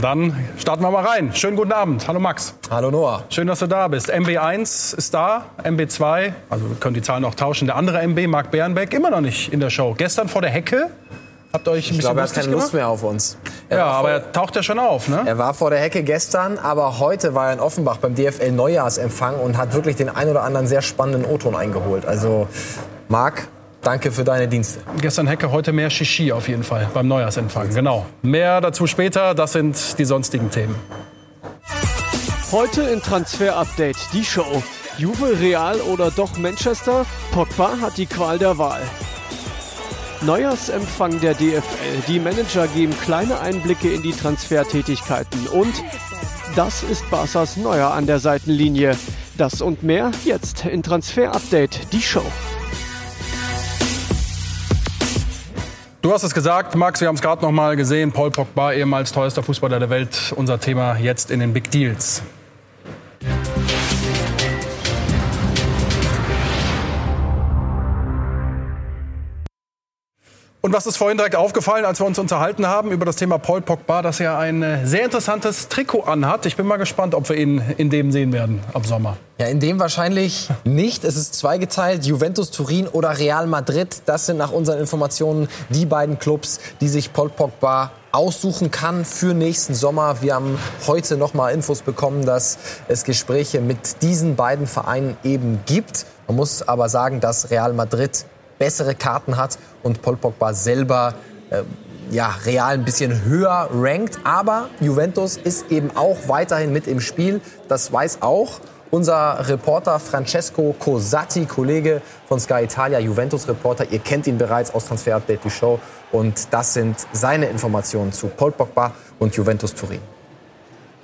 Dann starten wir mal rein. Schönen guten Abend. Hallo Max. Hallo Noah. Schön, dass du da bist. MB1 ist da, MB2, also wir können die Zahlen auch tauschen. Der andere MB, Marc Bärenbeck, immer noch nicht in der Show. Gestern vor der Hecke. Habt ihr euch ein Ich bisschen glaube, er hat keine Lust gemacht? mehr auf uns. Ja, war aber er taucht ja schon auf, ne? Er war vor der Hecke gestern, aber heute war er in Offenbach beim DFL Neujahrsempfang und hat wirklich den ein oder anderen sehr spannenden O-Ton eingeholt. Also, Marc, danke für deine Dienste. Gestern Hecke, heute mehr Shishi auf jeden Fall beim Neujahrsempfang. Genau. Mehr dazu später. Das sind die sonstigen Themen. Heute in Transfer Update die Show. Juve, Real oder doch Manchester? Pogba hat die Qual der Wahl. Neujahrsempfang der DFL. Die Manager geben kleine Einblicke in die Transfertätigkeiten. Und das ist Barca's Neuer an der Seitenlinie. Das und mehr jetzt in Transfer Update die Show. Du hast es gesagt, Max, wir haben es gerade noch mal gesehen. Paul Pogba, ehemals teuerster Fußballer der Welt. Unser Thema jetzt in den Big Deals. Und was ist vorhin direkt aufgefallen, als wir uns unterhalten haben über das Thema Paul Pogba, dass er ein äh, sehr interessantes Trikot anhat. Ich bin mal gespannt, ob wir ihn in dem sehen werden ab Sommer. Ja, in dem wahrscheinlich nicht. Es ist zweigeteilt. Juventus Turin oder Real Madrid. Das sind nach unseren Informationen die beiden Clubs, die sich Paul Pogba aussuchen kann für nächsten Sommer. Wir haben heute noch mal Infos bekommen, dass es Gespräche mit diesen beiden Vereinen eben gibt. Man muss aber sagen, dass Real Madrid bessere Karten hat und Paul Pogba selber äh, ja, Real ein bisschen höher rankt. Aber Juventus ist eben auch weiterhin mit im Spiel. Das weiß auch unser Reporter Francesco Cosatti, Kollege von Sky Italia, Juventus-Reporter. Ihr kennt ihn bereits aus Transfer Update, die Show. Und das sind seine Informationen zu Paul Pogba und Juventus Turin. Yes, certainly Paul Pogba will be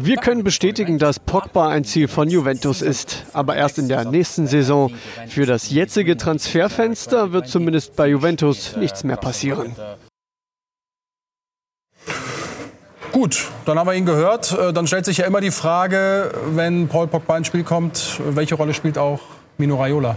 Wir können bestätigen, dass Pogba ein Ziel von Juventus ist, aber erst in der nächsten Saison. Für das jetzige Transferfenster wird zumindest bei Juventus nichts mehr passieren. Gut, dann haben wir ihn gehört. Äh, Dann stellt sich ja immer die Frage, wenn Paul Pogba ins Spiel kommt, welche Rolle spielt auch Mino Raiola?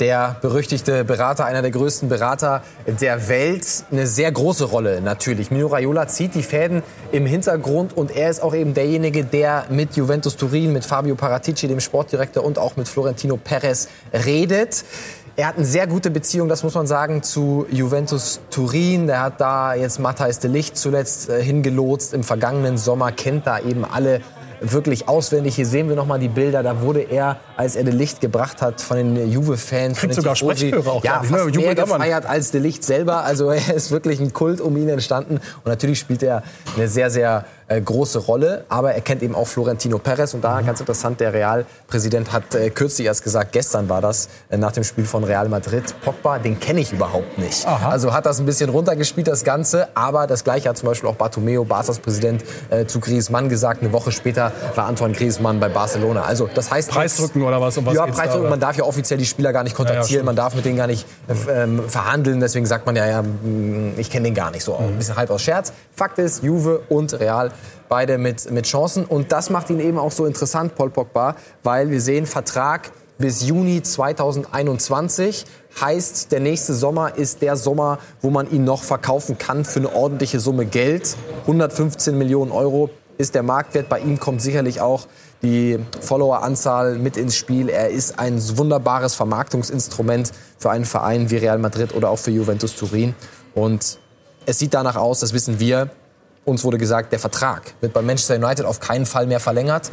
Der berüchtigte Berater, einer der größten Berater der Welt, eine sehr große Rolle natürlich. Mino Raiola zieht die Fäden im Hintergrund und er ist auch eben derjenige, der mit Juventus Turin, mit Fabio Paratici, dem Sportdirektor und auch mit Florentino Perez redet. Er hat eine sehr gute Beziehung, das muss man sagen, zu Juventus Turin. Der hat da jetzt Matthijs de Licht zuletzt äh, hingelotst im vergangenen Sommer, kennt da eben alle wirklich auswendig. Hier sehen wir noch mal die Bilder. Da wurde er, als er De Licht gebracht hat, von den Juve-Fans, Kriegt sogar Tifosi, Sprechchöre auch, ja, ich, ne? fast mehr gefeiert als De Licht selber. Also er ist wirklich ein Kult um ihn entstanden. Und natürlich spielt er eine sehr, sehr äh, große Rolle. Aber er kennt eben auch Florentino Perez. Und da ganz interessant, der Real-Präsident hat äh, kürzlich erst gesagt, gestern war das, äh, nach dem Spiel von Real Madrid, Pogba, den kenne ich überhaupt nicht. Also hat das ein bisschen runtergespielt, das Ganze. Aber das Gleiche hat zum Beispiel auch Bartomeo, Barca's Präsident, äh, zu Griezmann gesagt. Eine Woche später war Antoine Griezmann bei Barcelona. Also das heißt... Preisdrücken oder was? Um was ja, geht's da? Man darf ja offiziell die Spieler gar nicht kontaktieren. stimmt. man darf mit denen gar nicht äh, ähm, verhandeln. Deswegen sagt man ja, ja mh, ich kenne den gar nicht so. Mhm. Ein bisschen halb aus Scherz. Fakt ist, Juve und Real beide mit, mit Chancen. Und das macht ihn eben auch so interessant, Paul Pogba, weil wir sehen, Vertrag bis Juni 2021. Heißt, der nächste Sommer ist der Sommer, wo man ihn noch verkaufen kann für eine ordentliche Summe Geld. 115 Millionen Euro ist der Marktwert. Bei ihm kommt sicherlich auch die Followeranzahl mit ins Spiel. Er ist ein wunderbares Vermarktungsinstrument für einen Verein wie Real Madrid oder auch für Juventus Turin. Und es sieht danach aus, das wissen wir, uns wurde gesagt, der Vertrag wird bei Manchester United auf keinen Fall mehr verlängert.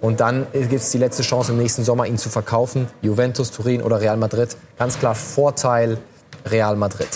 Und dann gibt es die letzte Chance im nächsten Sommer, ihn zu verkaufen. Juventus, Turin oder Real Madrid. Ganz klar Vorteil Real Madrid.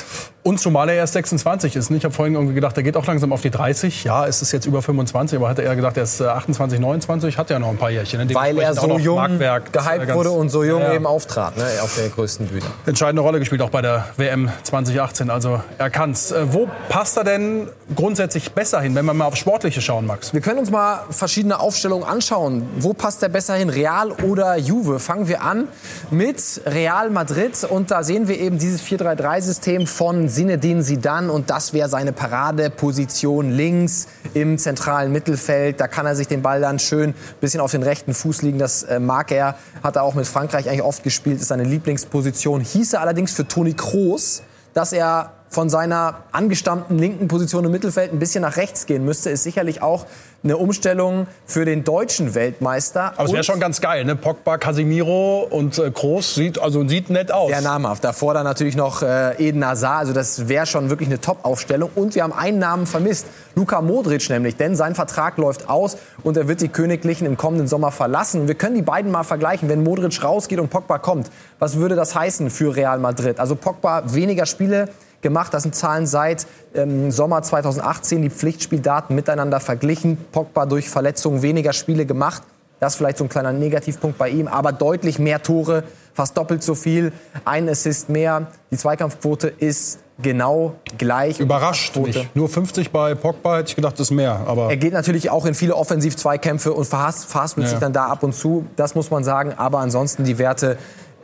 Und zumal er erst 26 ist. ne? Ich habe vorhin irgendwie gedacht, er geht auch langsam auf die 30. Ja, es ist jetzt über 25, aber hatte er gedacht, er ist äh, 28, 29, hat ja noch ein paar Jährchen. ne? Weil er so jung Marktwerk, gehypt äh, wurde und so jung Ja, eben auftrat ne, auf der größten Bühne. entscheidende Rolle gespielt, auch bei der WM 2018. Also er kann's. Äh, wo passt er denn grundsätzlich besser hin, wenn wir mal auf Sportliche schauen, Max? Wir können uns mal verschiedene Aufstellungen anschauen. Wo passt der besser hin, Real oder Juve? Fangen wir an mit Real Madrid. Und da sehen wir eben dieses 4-3-3-System von Zinedine Zidane. Und das wäre seine Paradeposition links im zentralen Mittelfeld. Da kann er sich den Ball dann schön bisschen auf den rechten Fuß liegen. Das äh, mag er. Hat er auch mit Frankreich eigentlich oft gespielt. Ist seine Lieblingsposition. Hieße allerdings für Toni Kroos, dass er von seiner angestammten linken Position im Mittelfeld ein bisschen nach rechts gehen müsste, ist sicherlich auch eine Umstellung für den deutschen Weltmeister. Aber es wäre schon ganz geil, ne? Pogba, Casimiro und äh, Kroos sieht also sieht nett aus. Sehr namhaft. Davor dann natürlich noch äh, Eden Hazard. Also das wäre schon wirklich eine Top-Aufstellung. Und wir haben einen Namen vermisst. Luka Modric nämlich. Denn sein Vertrag läuft aus und er wird die Königlichen im kommenden Sommer verlassen. Und wir können die beiden mal vergleichen. Wenn Modric rausgeht und Pogba kommt, was würde das heißen für Real Madrid? Also Pogba weniger Spiele gemacht. Das sind Zahlen seit ähm, Sommer 2018, die Pflichtspieldaten miteinander verglichen. Pogba durch Verletzungen weniger Spiele gemacht. Das ist vielleicht so ein kleiner Negativpunkt bei ihm, aber deutlich mehr Tore, fast doppelt so viel, ein Assist mehr. Die Zweikampfquote ist genau gleich. Überrascht mich. Nur 50 bei Pogba hätte ich gedacht, das ist mehr. Aber er geht natürlich auch in viele Offensiv-Zweikämpfe und verhasst mit ja. sich dann da ab und zu. Das muss man sagen. Aber ansonsten die Werte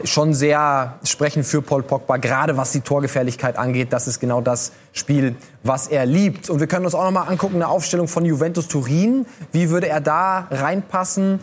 schon sehr sprechen für Paul Pogba, gerade was die Torgefährlichkeit angeht. Das ist genau das Spiel, was er liebt. Und wir können uns auch noch mal angucken, eine Aufstellung von Juventus Turin. Wie würde er da reinpassen?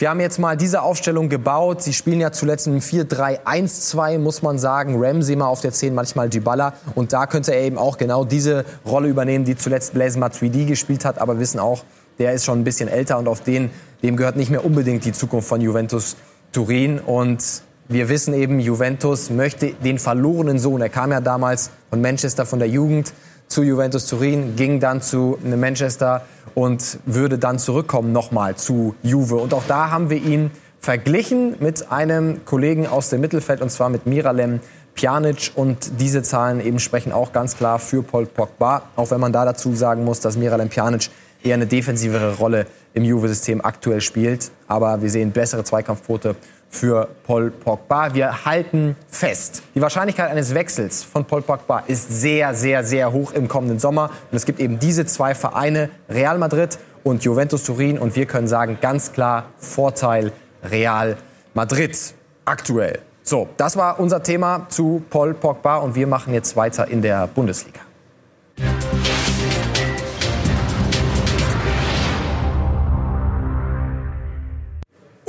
Wir haben jetzt mal diese Aufstellung gebaut. Sie spielen ja zuletzt im 4-3-1-2, muss man sagen. Ramsey mal auf der 10, manchmal Dybala. Und da könnte er eben auch genau diese Rolle übernehmen, die zuletzt Blaise Matuidi gespielt hat. Aber wissen auch, der ist schon ein bisschen älter und auf den, dem gehört nicht mehr unbedingt die Zukunft von Juventus Turin. Und wir wissen eben, Juventus möchte den verlorenen Sohn. Er kam ja damals von Manchester, von der Jugend zu Juventus Turin, ging dann zu Manchester und würde dann zurückkommen nochmal zu Juve. Und auch da haben wir ihn verglichen mit einem Kollegen aus dem Mittelfeld, und zwar mit Miralem Pjanic. Und diese Zahlen eben sprechen auch ganz klar für Paul Pogba. Auch wenn man da dazu sagen muss, dass Miralem Pjanic eher eine defensivere Rolle im Juve-System aktuell spielt. Aber wir sehen bessere Zweikampfquote für Paul Pogba. Wir halten fest, die Wahrscheinlichkeit eines Wechsels von Paul Pogba ist sehr, sehr, sehr hoch im kommenden Sommer. Und es gibt eben diese zwei Vereine, Real Madrid und Juventus Turin. Und wir können sagen, ganz klar, Vorteil Real Madrid aktuell. So, das war unser Thema zu Paul Pogba und wir machen jetzt weiter in der Bundesliga.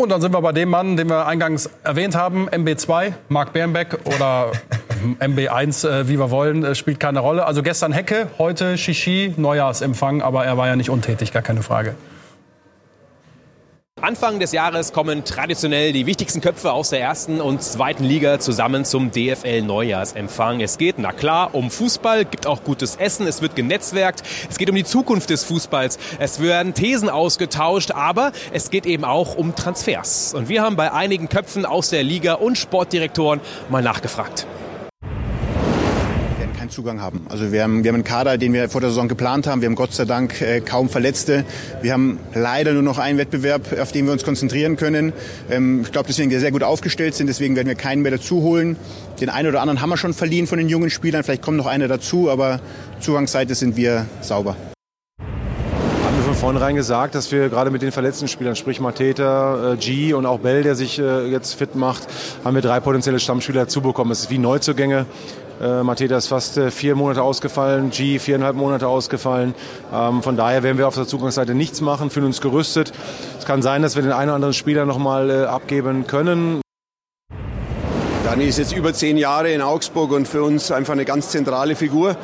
Und dann sind wir bei dem Mann, den wir eingangs erwähnt haben, MB2, Marc Bernbeck oder MB1, äh, wie wir wollen, äh, spielt keine Rolle. Also gestern Hecke, heute Shishi, Neujahrsempfang, aber er war ja nicht untätig, gar keine Frage. Anfang des Jahres kommen traditionell die wichtigsten Köpfe aus der ersten und zweiten Liga zusammen zum DFL Neujahrsempfang. Es geht, na klar, um Fußball, gibt auch gutes Essen, es wird genetzwerkt, es geht um die Zukunft des Fußballs, es werden Thesen ausgetauscht, aber es geht eben auch um Transfers. Und wir haben bei einigen Köpfen aus der Liga und Sportdirektoren mal nachgefragt. Zugang haben. Also wir haben, wir haben einen Kader, den wir vor der Saison geplant haben. Wir haben Gott sei Dank äh, kaum Verletzte. Wir haben leider nur noch einen Wettbewerb, auf den wir uns konzentrieren können. Ähm, ich glaube, deswegen wir sehr gut aufgestellt sind. Deswegen werden wir keinen mehr dazu holen. Den einen oder anderen haben wir schon verliehen von den jungen Spielern. Vielleicht kommt noch einer dazu, aber Zugangsseite sind wir sauber von vornherein gesagt, dass wir gerade mit den verletzten Spielern, sprich Mateta, äh, G und auch Bell, der sich äh, jetzt fit macht, haben wir drei potenzielle Stammspieler dazu bekommen. Es ist wie Neuzugänge. Äh, Mateta ist fast äh, vier Monate ausgefallen, G viereinhalb Monate ausgefallen. Ähm, von daher werden wir auf der Zugangsseite nichts machen, fühlen uns gerüstet. Es kann sein, dass wir den einen oder anderen Spieler noch mal äh, abgeben können. Dani ist jetzt über zehn Jahre in Augsburg und für uns einfach eine ganz zentrale Figur.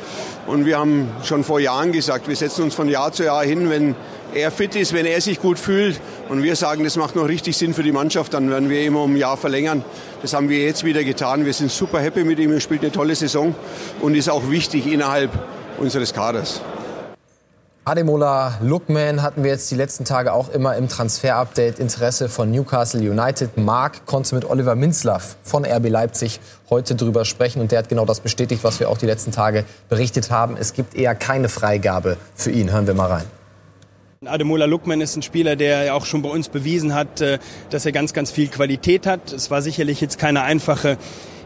Und wir haben schon vor Jahren gesagt, wir setzen uns von Jahr zu Jahr hin, wenn er fit ist, wenn er sich gut fühlt und wir sagen, das macht noch richtig Sinn für die Mannschaft, dann werden wir immer um ein Jahr verlängern. Das haben wir jetzt wieder getan. Wir sind super happy mit ihm. Er spielt eine tolle Saison und ist auch wichtig innerhalb unseres Kaders. Ademola Lookman hatten wir jetzt die letzten Tage auch immer im Transfer-Update Interesse von Newcastle United. Mark konnte mit Oliver Minzlaff von RB Leipzig heute drüber sprechen und der hat genau das bestätigt, was wir auch die letzten Tage berichtet haben. Es gibt eher keine Freigabe für ihn. Hören wir mal rein. Ademola Lukman ist ein Spieler, der auch schon bei uns bewiesen hat, äh, dass er ganz, ganz viel Qualität hat. Es war sicherlich jetzt keine einfache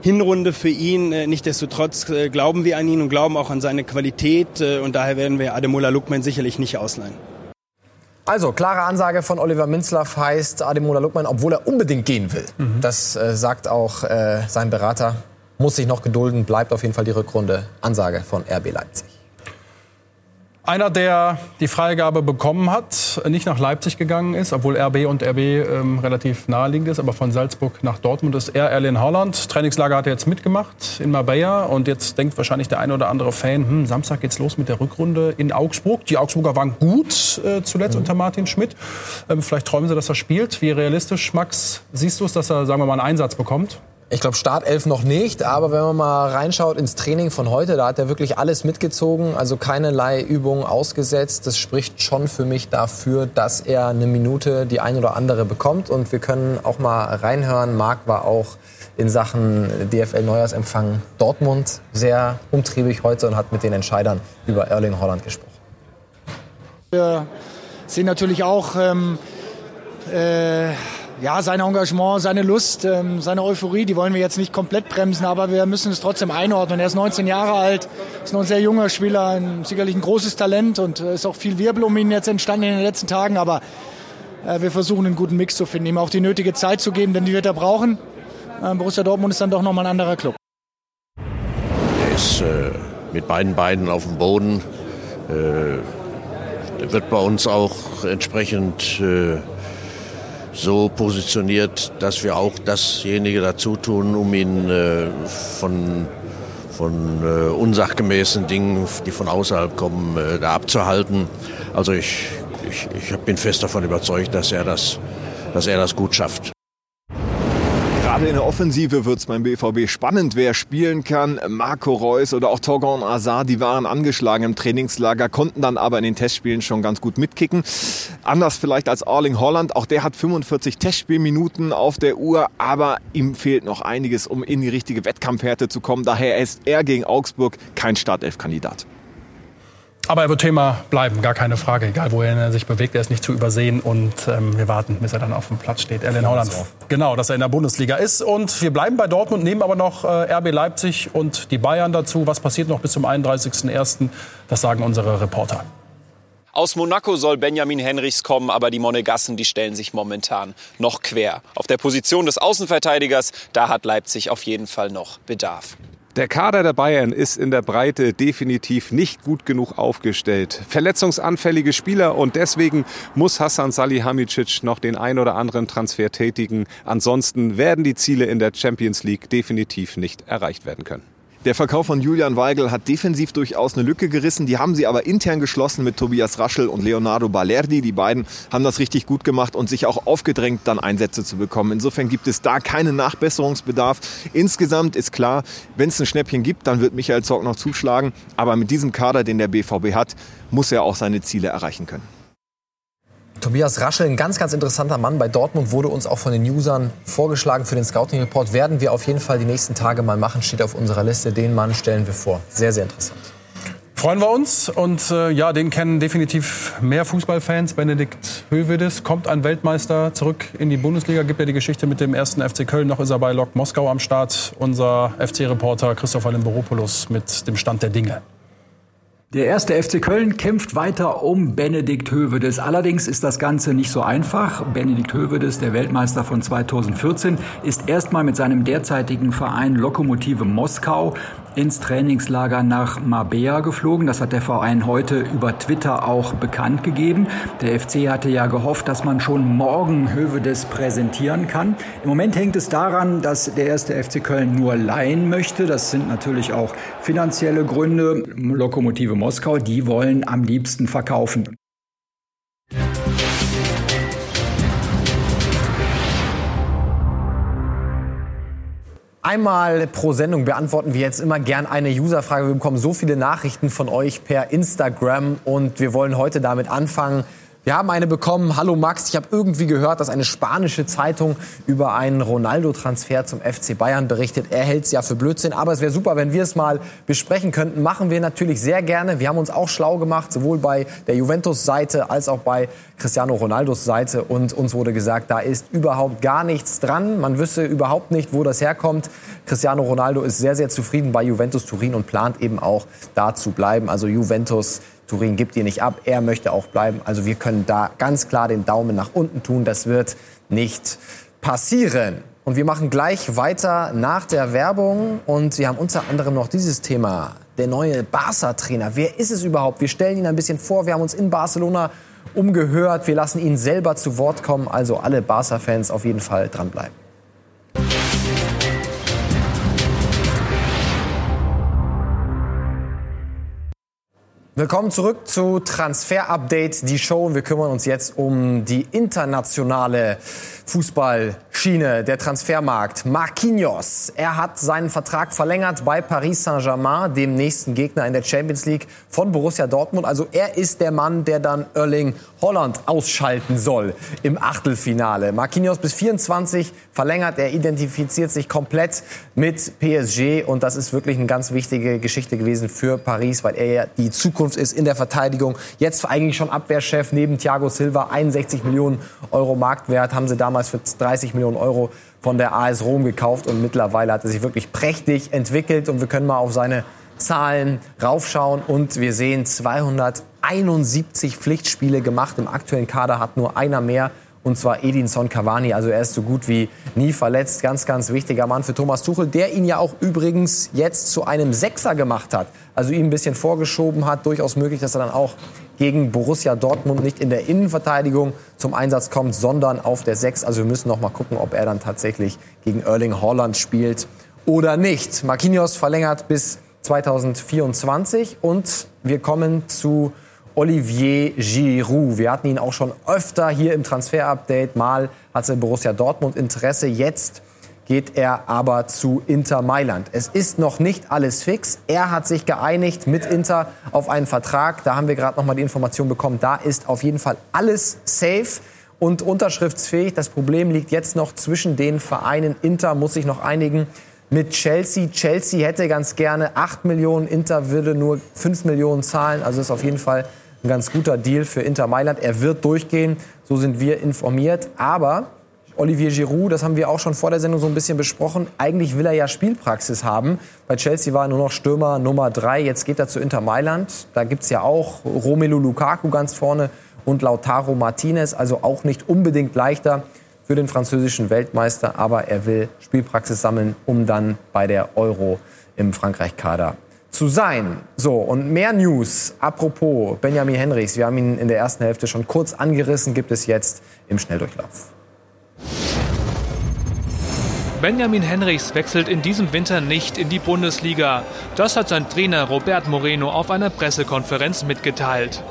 Hinrunde für ihn. Äh, nichtsdestotrotz äh, glauben wir an ihn und glauben auch an seine Qualität. Und daher werden wir Ademola Lukman sicherlich nicht ausleihen. Also, klare Ansage von Oliver Minzlaff heißt Ademola Lukman, obwohl er unbedingt gehen will. Mhm. Das äh, sagt auch äh, sein Berater. Muss sich noch gedulden, bleibt auf jeden Fall die Rückrunde. Ansage von RB Leipzig. Einer, der die Freigabe bekommen hat, nicht nach Leipzig gegangen ist, obwohl RB und RB ähm, relativ naheliegend ist, aber von Salzburg nach Dortmund ist er Erlen Haaland. Trainingslager hat er jetzt mitgemacht in Marbella und jetzt denkt wahrscheinlich der eine oder andere Fan, hm, Samstag geht's los mit der Rückrunde in Augsburg. Die Augsburger waren gut äh, zuletzt mhm. unter Martin Schmidt. Ähm, vielleicht träumen sie, dass er spielt. Wie realistisch, Max, siehst du es, dass er, sagen wir mal, einen Einsatz bekommt? Ich glaube, Startelf noch nicht, aber wenn man mal reinschaut ins Training von heute, da hat er wirklich alles mitgezogen, also keinerlei Übungen ausgesetzt. Das spricht schon für mich dafür, dass er eine Minute die ein oder andere bekommt. Und wir können auch mal reinhören. Marc war auch in Sachen DFL-Neujahrsempfang Dortmund sehr umtriebig heute und hat mit den Entscheidern über Erling Holland gesprochen. Wir sehen natürlich auch, ähm, äh, ja, sein Engagement, seine Lust, ähm, seine Euphorie, die wollen wir jetzt nicht komplett bremsen, aber wir müssen es trotzdem einordnen. Er ist 19 Jahre alt, ist noch ein sehr junger Spieler, ein, sicherlich ein großes Talent und äh, ist auch viel Wirbel um ihn jetzt entstanden in den letzten Tagen, aber äh, wir versuchen einen guten Mix zu finden, ihm auch die nötige Zeit zu geben, denn die wird er brauchen. Äh, Borussia Dortmund ist dann doch nochmal ein anderer Club. Er ist äh, mit beiden Beinen auf dem Boden. Äh, wird bei uns auch entsprechend äh, so positioniert, dass wir auch dasjenige dazu tun, um ihn äh, von, von äh, unsachgemäßen Dingen, die von außerhalb kommen, äh, da abzuhalten. Also ich, ich, ich bin fest davon überzeugt, dass er das, dass er das gut schafft. Gerade in der Offensive wird es beim BVB spannend, wer spielen kann. Marco Reus oder auch Torgon Azar, die waren angeschlagen im Trainingslager, konnten dann aber in den Testspielen schon ganz gut mitkicken. Anders vielleicht als Arling Holland, auch der hat 45 Testspielminuten auf der Uhr, aber ihm fehlt noch einiges, um in die richtige Wettkampfhärte zu kommen. Daher ist er gegen Augsburg kein Startelf-Kandidat. Aber er wird Thema bleiben, gar keine Frage. Egal, wohin er sich bewegt, er ist nicht zu übersehen. Und ähm, wir warten, bis er dann auf dem Platz steht. Erlen Holland. Genau, dass er in der Bundesliga ist. Und wir bleiben bei Dortmund, nehmen aber noch äh, RB Leipzig und die Bayern dazu. Was passiert noch bis zum 31.01.? Das sagen unsere Reporter. Aus Monaco soll Benjamin Henrichs kommen, aber die Monegassen, die stellen sich momentan noch quer. Auf der Position des Außenverteidigers, da hat Leipzig auf jeden Fall noch Bedarf. Der Kader der Bayern ist in der Breite definitiv nicht gut genug aufgestellt. Verletzungsanfällige Spieler und deswegen muss Hassan Salihamidzic noch den ein oder anderen Transfer tätigen. Ansonsten werden die Ziele in der Champions League definitiv nicht erreicht werden können. Der Verkauf von Julian Weigel hat defensiv durchaus eine Lücke gerissen. Die haben sie aber intern geschlossen mit Tobias Raschel und Leonardo Balerdi. Die beiden haben das richtig gut gemacht und sich auch aufgedrängt, dann Einsätze zu bekommen. Insofern gibt es da keinen Nachbesserungsbedarf. Insgesamt ist klar, wenn es ein Schnäppchen gibt, dann wird Michael Zorc noch zuschlagen. Aber mit diesem Kader, den der BVB hat, muss er auch seine Ziele erreichen können. Tobias Raschel, ein ganz, ganz interessanter Mann. Bei Dortmund wurde uns auch von den Usern vorgeschlagen für den Scouting Report. Werden wir auf jeden Fall die nächsten Tage mal machen. Steht auf unserer Liste. Den Mann stellen wir vor. Sehr, sehr interessant. Freuen wir uns. Und äh, ja, den kennen definitiv mehr Fußballfans. Benedikt Hövedes kommt ein Weltmeister zurück in die Bundesliga. Gibt ja die Geschichte mit dem ersten FC Köln. Noch ist er bei Lok Moskau am Start. Unser FC-Reporter Christopher Limberopoulos mit dem Stand der Dinge. Der erste FC Köln kämpft weiter um Benedikt Hövedes. Allerdings ist das Ganze nicht so einfach. Benedikt Hövedes, der Weltmeister von 2014, ist erstmal mit seinem derzeitigen Verein Lokomotive Moskau ins Trainingslager nach Mabea geflogen. Das hat der Verein heute über Twitter auch bekannt gegeben. Der FC hatte ja gehofft, dass man schon morgen Hövedes präsentieren kann. Im Moment hängt es daran, dass der erste FC Köln nur leihen möchte. Das sind natürlich auch finanzielle Gründe. Lokomotive Moskau, die wollen am liebsten verkaufen. Einmal pro Sendung beantworten wir jetzt immer gern eine Userfrage. Wir bekommen so viele Nachrichten von euch per Instagram und wir wollen heute damit anfangen. Wir haben eine bekommen. Hallo Max, ich habe irgendwie gehört, dass eine spanische Zeitung über einen Ronaldo-Transfer zum FC Bayern berichtet. Er hält es ja für Blödsinn, aber es wäre super, wenn wir es mal besprechen könnten. Machen wir natürlich sehr gerne. Wir haben uns auch schlau gemacht, sowohl bei der Juventus-Seite als auch bei Cristiano Ronaldos Seite. Und uns wurde gesagt, da ist überhaupt gar nichts dran. Man wüsste überhaupt nicht, wo das herkommt. Cristiano Ronaldo ist sehr, sehr zufrieden bei Juventus Turin und plant eben auch da zu bleiben. Also Juventus Turin gibt ihr nicht ab, er möchte auch bleiben. Also wir können da ganz klar den Daumen nach unten tun. Das wird nicht passieren. Und wir machen gleich weiter nach der Werbung. Und wir haben unter anderem noch dieses Thema der neue Barca-Trainer. Wer ist es überhaupt? Wir stellen ihn ein bisschen vor. Wir haben uns in Barcelona umgehört. Wir lassen ihn selber zu Wort kommen. Also alle Barca-Fans auf jeden Fall dranbleiben. Willkommen zurück zu Transfer Update, die Show. Wir kümmern uns jetzt um die internationale Fußballschiene, der Transfermarkt. Marquinhos, er hat seinen Vertrag verlängert bei Paris Saint-Germain, dem nächsten Gegner in der Champions League von Borussia Dortmund. Also er ist der Mann, der dann Erling Holland ausschalten soll im Achtelfinale. Marquinhos bis 24 verlängert, er identifiziert sich komplett mit PSG und das ist wirklich eine ganz wichtige Geschichte gewesen für Paris, weil er ja die Zukunft ist in der Verteidigung. Jetzt eigentlich schon Abwehrchef neben Thiago Silva, 61 Millionen Euro Marktwert, haben sie damals für 30 Millionen Euro von der AS Rom gekauft und mittlerweile hat er sich wirklich prächtig entwickelt und wir können mal auf seine Zahlen raufschauen und wir sehen 271 Pflichtspiele gemacht. Im aktuellen Kader hat nur einer mehr und zwar Edinson Cavani. Also er ist so gut wie nie verletzt. Ganz, ganz wichtiger Mann für Thomas Tuchel, der ihn ja auch übrigens jetzt zu einem Sechser gemacht hat. Also ihn ein bisschen vorgeschoben hat. Durchaus möglich, dass er dann auch gegen Borussia Dortmund nicht in der Innenverteidigung zum Einsatz kommt, sondern auf der Sechs. Also wir müssen noch mal gucken, ob er dann tatsächlich gegen Erling Haaland spielt oder nicht. Marquinhos verlängert bis 2024 und wir kommen zu Olivier Giroud. Wir hatten ihn auch schon öfter hier im Transfer-Update. Mal hatte Borussia Dortmund Interesse. Jetzt geht er aber zu Inter Mailand. Es ist noch nicht alles fix. Er hat sich geeinigt mit Inter auf einen Vertrag. Da haben wir gerade noch mal die Information bekommen. Da ist auf jeden Fall alles safe und unterschriftsfähig. Das Problem liegt jetzt noch zwischen den Vereinen. Inter muss sich noch einigen mit Chelsea. Chelsea hätte ganz gerne 8 Millionen, Inter würde nur 5 Millionen zahlen. Also ist auf jeden Fall ein ganz guter Deal für Inter Mailand. Er wird durchgehen, so sind wir informiert. Aber Olivier Giroud, das haben wir auch schon vor der Sendung so ein bisschen besprochen. Eigentlich will er ja Spielpraxis haben. Bei Chelsea war er nur noch Stürmer Nummer 3. Jetzt geht er zu Inter Mailand. Da gibt es ja auch Romelu Lukaku ganz vorne und Lautaro Martinez. Also auch nicht unbedingt leichter für den französischen Weltmeister, aber er will Spielpraxis sammeln, um dann bei der Euro im Frankreich-Kader zu sein. So, und mehr News. Apropos Benjamin Henrichs, wir haben ihn in der ersten Hälfte schon kurz angerissen, gibt es jetzt im Schnelldurchlauf. Benjamin Henrichs wechselt in diesem Winter nicht in die Bundesliga. Das hat sein Trainer Robert Moreno auf einer Pressekonferenz mitgeteilt.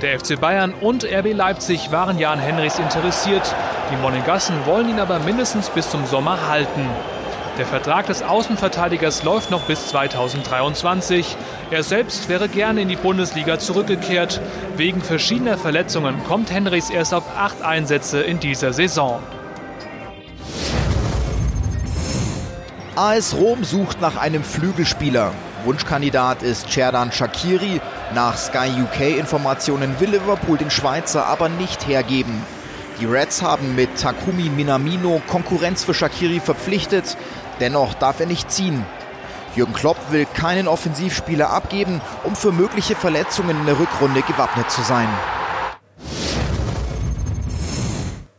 Der FC Bayern und RB Leipzig waren ja an Henrichs interessiert. Die Monegassen wollen ihn aber mindestens bis zum Sommer halten. Der Vertrag des Außenverteidigers läuft noch bis 2023. Er selbst wäre gerne in die Bundesliga zurückgekehrt. Wegen verschiedener Verletzungen kommt Henrichs erst auf acht Einsätze in dieser Saison. AS Rom sucht nach einem Flügelspieler. Wunschkandidat ist Cerdan Shakiri. Nach Sky UK Informationen will Liverpool den Schweizer aber nicht hergeben. Die Reds haben mit Takumi Minamino Konkurrenz für Shakiri verpflichtet, dennoch darf er nicht ziehen. Jürgen Klopp will keinen Offensivspieler abgeben, um für mögliche Verletzungen in der Rückrunde gewappnet zu sein.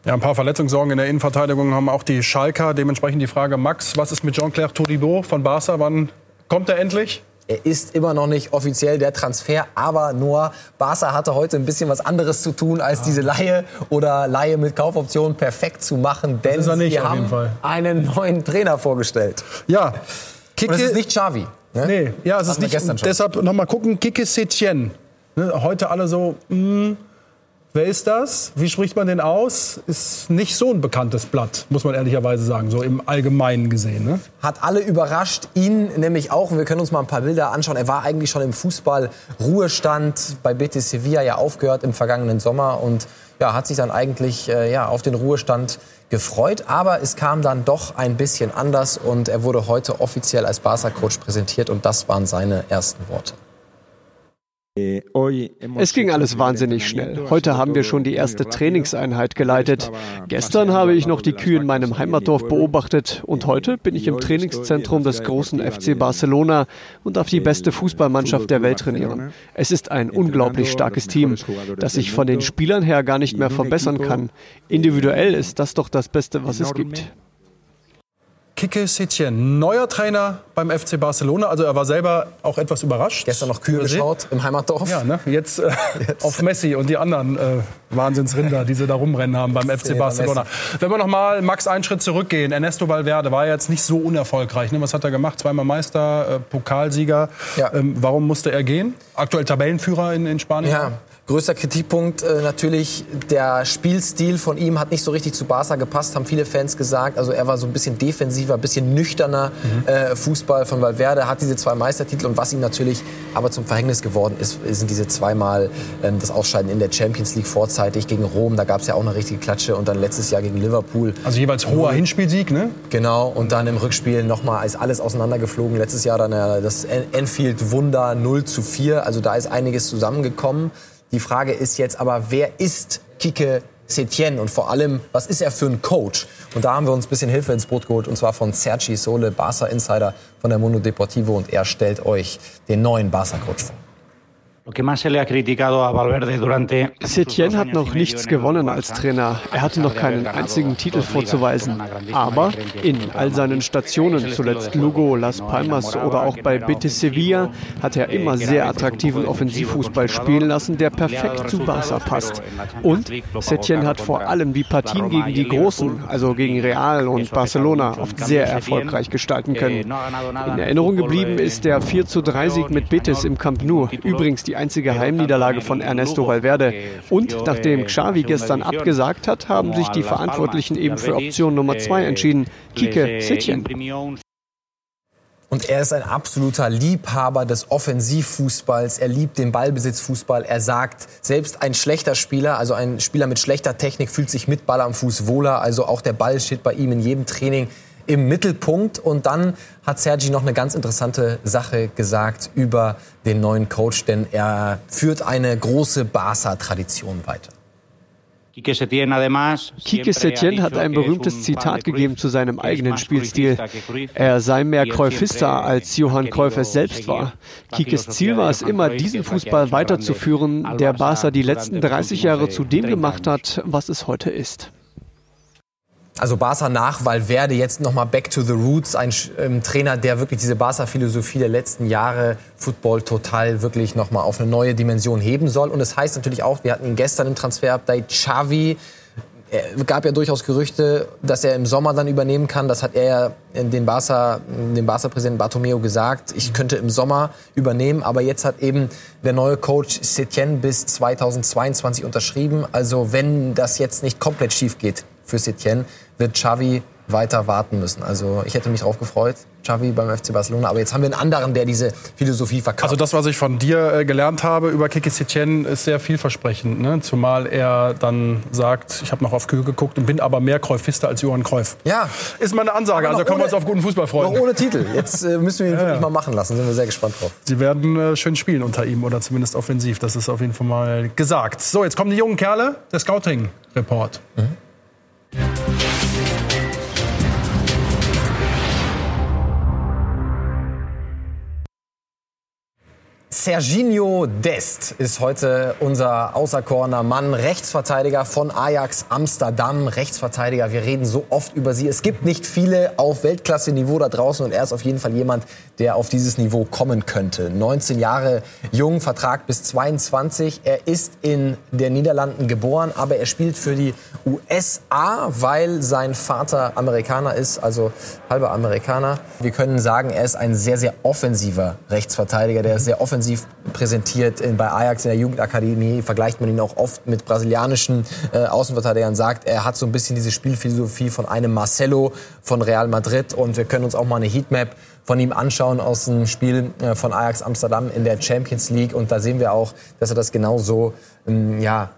Ja, ein paar Verletzungssorgen in der Innenverteidigung haben auch die Schalker. Dementsprechend die Frage, Max, was ist mit Jean-Claire Todibo von Barca? Wann kommt er endlich? Er ist immer noch nicht offiziell der Transfer, aber nur Barca hatte heute ein bisschen was anderes zu tun, als diese Laie oder Laie mit Kaufoption perfekt zu machen, denn er sie haben einen neuen Trainer vorgestellt. Ja. Und es ist nicht Xavi. Ne? Nee, ja, es ist nicht. Deshalb noch mal gucken, Kike Setien. Ne, heute alle so, mh, wer ist das? Wie spricht man den aus? Ist nicht so ein bekanntes Blatt, muss man ehrlicherweise sagen, so im Allgemeinen gesehen. Ne? Hat alle überrascht, ihn nämlich auch. Und wir können uns mal ein paar Bilder anschauen. Er war eigentlich schon im Fußball-Ruhestand bei Betis Sevilla ja aufgehört im vergangenen Sommer und ja, hat sich dann eigentlich äh, ja, auf den Ruhestand gefreut. Aber es kam dann doch ein bisschen anders und er wurde heute offiziell als Barca-Coach präsentiert und das waren seine ersten Worte. Es ging alles wahnsinnig schnell. Heute haben wir schon die erste Trainingseinheit geleitet. Gestern habe ich noch die Kühe in meinem Heimatdorf beobachtet und heute bin ich im Trainingszentrum des großen FC Barcelona und darf die beste Fußballmannschaft der Welt trainieren. Es ist ein unglaublich starkes Team, das ich von den Spielern her gar nicht mehr verbessern kann. Individuell ist das doch das Beste, was es gibt. Kike Setien, neuer Trainer beim FC Barcelona. Also er war selber auch etwas überrascht. Gestern noch Kühe geschaut im Heimatdorf. Ja, ne? jetzt, äh, jetzt, auf Messi und die anderen äh, Wahnsinnsrinder, die sie da rumrennen haben beim FC Barcelona. Wenn wir noch mal Max einen Schritt zurückgehen, Ernesto Valverde war jetzt nicht so unerfolgreich. Ne? Was hat er gemacht? Zweimal Meister, äh, Pokalsieger. Ja. Ähm, warum musste er gehen? Aktuell Tabellenführer in, in Spanien. Ja. Größter Kritikpunkt äh, natürlich, der Spielstil von ihm hat nicht so richtig zu Barca gepasst, haben viele Fans gesagt. Also er war so ein bisschen defensiver, ein bisschen nüchterner mhm. äh, Fußball von Valverde, hat diese zwei Meistertitel und was ihm natürlich aber zum Verhängnis geworden ist, sind diese zweimal ähm, das Ausscheiden in der Champions League vorzeitig gegen Rom. Da gab es ja auch eine richtige Klatsche und dann letztes Jahr gegen Liverpool. Also jeweils hoher Hinspielsieg, ne? Genau und dann im Rückspiel nochmal ist alles auseinandergeflogen. Letztes Jahr dann äh, das Enfield Wunder 0 zu 4. Also da ist einiges zusammengekommen. Die Frage ist jetzt aber, wer ist Kike Setien und vor allem, was ist er für ein Coach? Und da haben wir uns ein bisschen Hilfe ins Boot geholt und zwar von Sergi Sole, Barca Insider von der Mundo Deportivo und er stellt euch den neuen Barca Coach vor. Setien hat noch nichts gewonnen als Trainer. Er hatte noch keinen einzigen Titel vorzuweisen. Aber in all seinen Stationen, zuletzt Lugo, Las Palmas oder auch bei Betis Sevilla, hat er immer sehr attraktiven Offensivfußball spielen lassen, der perfekt zu Barca passt. Und Setien hat vor allem die Partien gegen die Großen, also gegen Real und Barcelona, oft sehr erfolgreich gestalten können. In Erinnerung geblieben ist der 4 zu 3 Sieg mit Betis im Camp Nou. Übrigens die einzige Heimniederlage von Ernesto Valverde. Und nachdem Xavi gestern abgesagt hat, haben sich die Verantwortlichen eben für Option Nummer 2 entschieden, Kike Setien. Und er ist ein absoluter Liebhaber des Offensivfußballs. Er liebt den Ballbesitzfußball. Er sagt, selbst ein schlechter Spieler, also ein Spieler mit schlechter Technik, fühlt sich mit Ball am Fuß wohler. Also auch der Ball steht bei ihm in jedem Training im Mittelpunkt. Und dann hat Sergi noch eine ganz interessante Sache gesagt über den neuen Coach, denn er führt eine große Barca-Tradition weiter. Kike Setien hat ein berühmtes Zitat gegeben zu seinem eigenen Spielstil. Er sei mehr Cruyffista, als Johann Cruyff es selbst war. Kikes Ziel war es immer, diesen Fußball weiterzuführen, der Barca die letzten 30 Jahre zu dem gemacht hat, was es heute ist. Also Barca nach Valverde jetzt nochmal back to the roots, ein ähm, Trainer, der wirklich diese Barca-Philosophie der letzten Jahre Football total wirklich nochmal auf eine neue Dimension heben soll. Und es das heißt natürlich auch, wir hatten ihn gestern im Transfer-Update, Xavi, gab ja durchaus Gerüchte, dass er im Sommer dann übernehmen kann. Das hat er ja den Barca, dem Barca-Präsidenten Bartomeu gesagt. Ich könnte im Sommer übernehmen. Aber jetzt hat eben der neue Coach Setien bis 2022 unterschrieben. Also wenn das jetzt nicht komplett schief geht für Setien, wird Xavi weiter warten müssen. Also ich hätte mich darauf gefreut, Xavi beim FC Barcelona. Aber jetzt haben wir einen anderen, der diese Philosophie verkauft. Also das, was ich von dir äh, gelernt habe über Kiki Setien, ist sehr vielversprechend. Ne? Zumal er dann sagt, ich habe noch auf Kühe geguckt und bin aber mehr Cruyffista als Johann Cruyff. Ja. Ist meine Ansage. Also können wir uns auf guten Fußball freuen. Noch ohne Titel. Jetzt äh, müssen wir ihn ja, wirklich mal machen lassen. Sind wir sehr gespannt drauf. Sie werden äh, schön spielen unter ihm oder zumindest offensiv. Das ist auf jeden Fall mal gesagt. So, jetzt kommen die jungen Kerle. Der Scouting-Report. Mhm. Serginho Dest ist heute unser außerkorner Mann, Rechtsverteidiger von Ajax Amsterdam. Rechtsverteidiger, wir reden so oft über sie. Es gibt nicht viele auf Weltklasse-Niveau da draußen und er ist auf jeden Fall jemand, der auf dieses Niveau kommen könnte. 19 Jahre jung, Vertrag bis 22. Er ist in den Niederlanden geboren, aber er spielt für die USA, weil sein Vater Amerikaner ist, also halber Amerikaner. Wir können sagen, er ist ein sehr, sehr offensiver Rechtsverteidiger, der sehr offensiv offensiv präsentiert. Bei Ajax in der Jugendakademie vergleicht man ihn auch oft mit brasilianischen äh, Außenverteidigern. Sagt, er hat so ein bisschen diese Spielphilosophie von einem Marcelo von Real Madrid. Und wir können uns auch mal eine Heatmap von ihm anschauen aus dem Spiel äh, von Ajax Amsterdam in der Champions League. Und da sehen wir auch, dass er das genauso ähm, ja,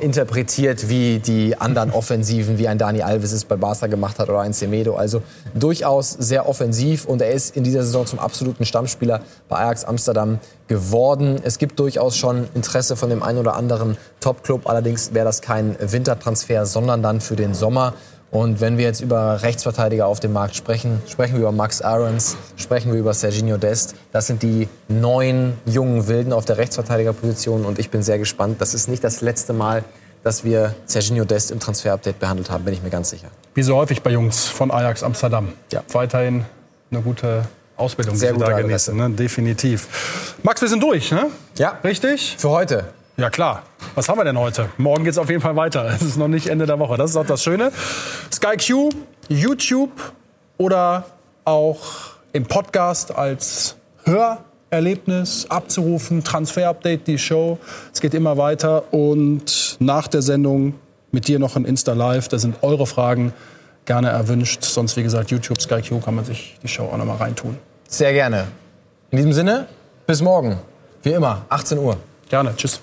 interpretiert wie die anderen Offensiven, wie ein Dani Alves es bei Barca gemacht hat oder ein Semedo. Also durchaus sehr offensiv und er ist in dieser Saison zum absoluten Stammspieler bei Ajax Amsterdam geworden. Es gibt durchaus schon Interesse von dem einen oder anderen Top-Club. Allerdings wäre das kein Wintertransfer, sondern dann für den Sommer. Und wenn wir jetzt über Rechtsverteidiger auf dem Markt sprechen, sprechen wir über Max Aarons, sprechen wir über Serginho Dest. Das sind die neun jungen Wilden auf der Rechtsverteidigerposition und ich bin sehr gespannt. Das ist nicht das letzte Mal, dass wir Serginho Dest im Transfer-Update behandelt haben, bin ich mir ganz sicher. Wie so häufig bei Jungs von Ajax Amsterdam. Ja. Weiterhin eine gute Ausbildung, Sehr die sie da genießen. Ne? Definitiv. Max, wir sind durch, ne? Ja. Richtig? Für heute. Ja, klar. Was haben wir denn heute? Morgen geht's auf jeden Fall weiter. Es ist noch nicht Ende der Woche. Das ist auch das Schöne. Sky Q, YouTube oder auch im Podcast als Hörerlebnis abzurufen. Transfer-Update, die Show. Es geht immer weiter. Und nach der Sendung mit dir noch ein Insta-Live. Da sind eure Fragen gerne erwünscht. Sonst, wie gesagt, YouTube, Sky Q kann man sich die Show auch noch mal reintun. Sehr gerne. In diesem Sinne, bis morgen. Wie immer, 18 Uhr. Gerne. Tschüss.